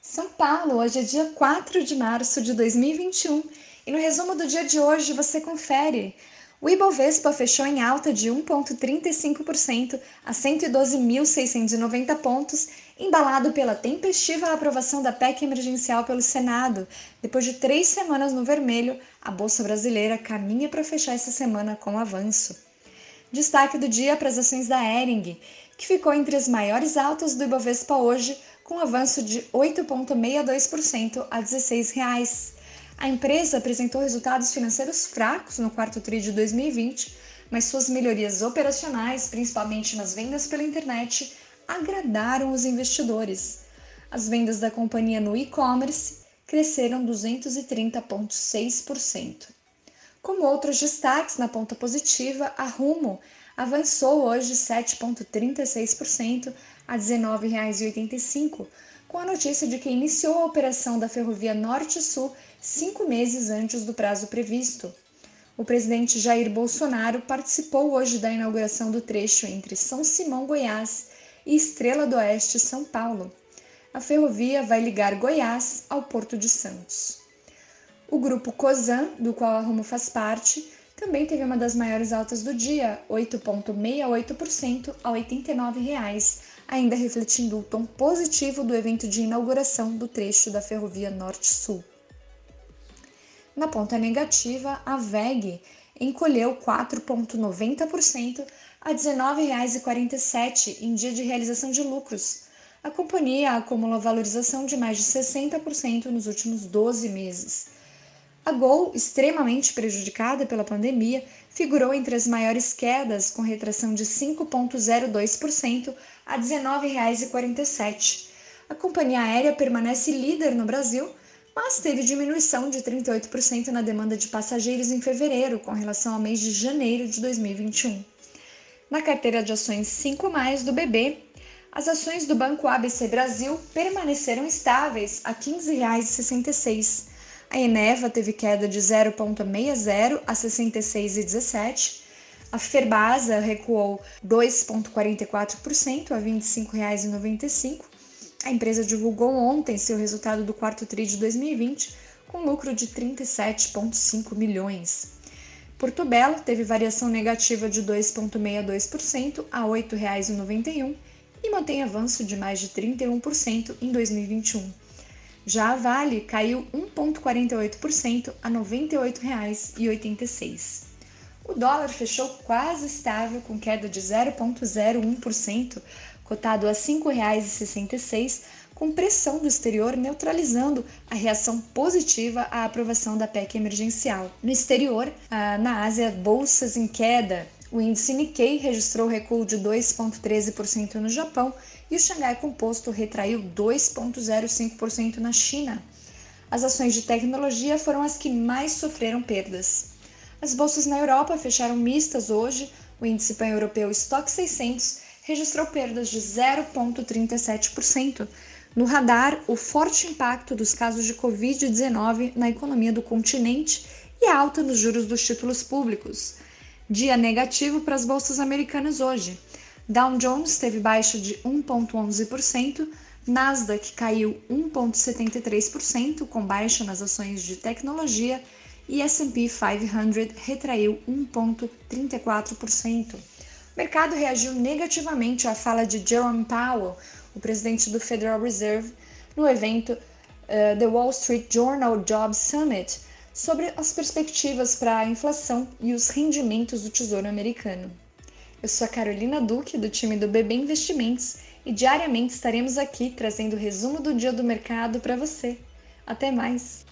São Paulo, hoje é dia 4 de março de 2021 e no resumo do dia de hoje você confere. O Ibovespa fechou em alta de 1,35% a 112.690 pontos, embalado pela tempestiva aprovação da PEC emergencial pelo Senado. Depois de três semanas no vermelho, a Bolsa Brasileira caminha para fechar essa semana com avanço. Destaque do dia para as ações da Ering, que ficou entre as maiores altas do Ibovespa hoje, com avanço de 8,62% a R$ 16. A empresa apresentou resultados financeiros fracos no quarto TRI de 2020, mas suas melhorias operacionais, principalmente nas vendas pela internet, agradaram os investidores. As vendas da companhia no e-commerce cresceram 230,6%. Como outros destaques na ponta positiva, a Rumo avançou hoje 7,36% a R$ 19,85, com a notícia de que iniciou a operação da Ferrovia Norte-Sul cinco meses antes do prazo previsto. O presidente Jair Bolsonaro participou hoje da inauguração do trecho entre São Simão, Goiás e Estrela do Oeste, São Paulo. A ferrovia vai ligar Goiás ao Porto de Santos. O grupo COSAN, do qual a Rumo faz parte, também teve uma das maiores altas do dia, 8,68% a R$ 89,00, ainda refletindo o tom positivo do evento de inauguração do trecho da Ferrovia Norte-Sul. Na ponta negativa, a VEG encolheu 4,90% a R$ 19,47 em dia de realização de lucros. A companhia acumula valorização de mais de 60% nos últimos 12 meses. A Gol, extremamente prejudicada pela pandemia, figurou entre as maiores quedas, com retração de 5,02% a R$ 19,47. A companhia aérea permanece líder no Brasil, mas teve diminuição de 38% na demanda de passageiros em fevereiro, com relação ao mês de janeiro de 2021. Na carteira de ações 5 do BB, as ações do Banco ABC Brasil permaneceram estáveis a R$ 15,66 a Eneva teve queda de 0,60 a 66,17. A Ferbasa recuou 2,44% a R$ 25,95. A empresa divulgou ontem seu resultado do quarto TRI de 2020, com lucro de 37,5 milhões. Porto Belo teve variação negativa de 2,62% a R$ 8,91 e mantém avanço de mais de 31% em 2021. Já a Vale caiu 1,48% a R$ 98,86. O dólar fechou quase estável, com queda de 0,01%, cotado a R$ 5,66, com pressão do exterior neutralizando a reação positiva à aprovação da PEC emergencial. No exterior, na Ásia, bolsas em queda. O índice Nikkei registrou recuo de 2,13% no Japão e o Xangai Composto retraiu 2,05% na China. As ações de tecnologia foram as que mais sofreram perdas. As bolsas na Europa fecharam mistas hoje. O índice pan-europeu Stock 600 registrou perdas de 0,37%. No radar, o forte impacto dos casos de Covid-19 na economia do continente e a alta nos juros dos títulos públicos. Dia negativo para as bolsas americanas hoje. Dow Jones teve baixa de 1,11%, Nasdaq caiu 1,73%, com baixa nas ações de tecnologia, e S&P 500 retraiu 1,34%. O mercado reagiu negativamente à fala de Jerome Powell, o presidente do Federal Reserve, no evento uh, The Wall Street Journal Jobs Summit, sobre as perspectivas para a inflação e os rendimentos do Tesouro Americano. Eu sou a Carolina Duque, do time do BB Investimentos, e diariamente estaremos aqui trazendo o resumo do dia do mercado para você. Até mais!